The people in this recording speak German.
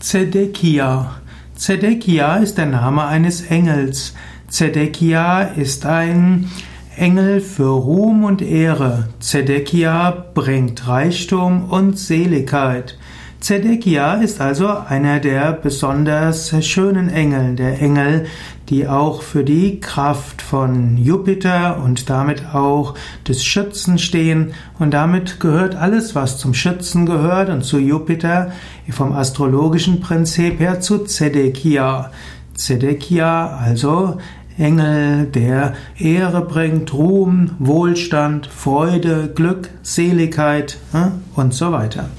Zedekia. Zedekia ist der Name eines Engels. Zedekia ist ein Engel für Ruhm und Ehre. Zedekia bringt Reichtum und Seligkeit. Zedekia ist also einer der besonders schönen Engel, der Engel, die auch für die Kraft von Jupiter und damit auch des Schützen stehen. Und damit gehört alles, was zum Schützen gehört und zu Jupiter vom astrologischen Prinzip her zu Zedekia. Zedekia, also Engel, der Ehre bringt, Ruhm, Wohlstand, Freude, Glück, Seligkeit hm, und so weiter.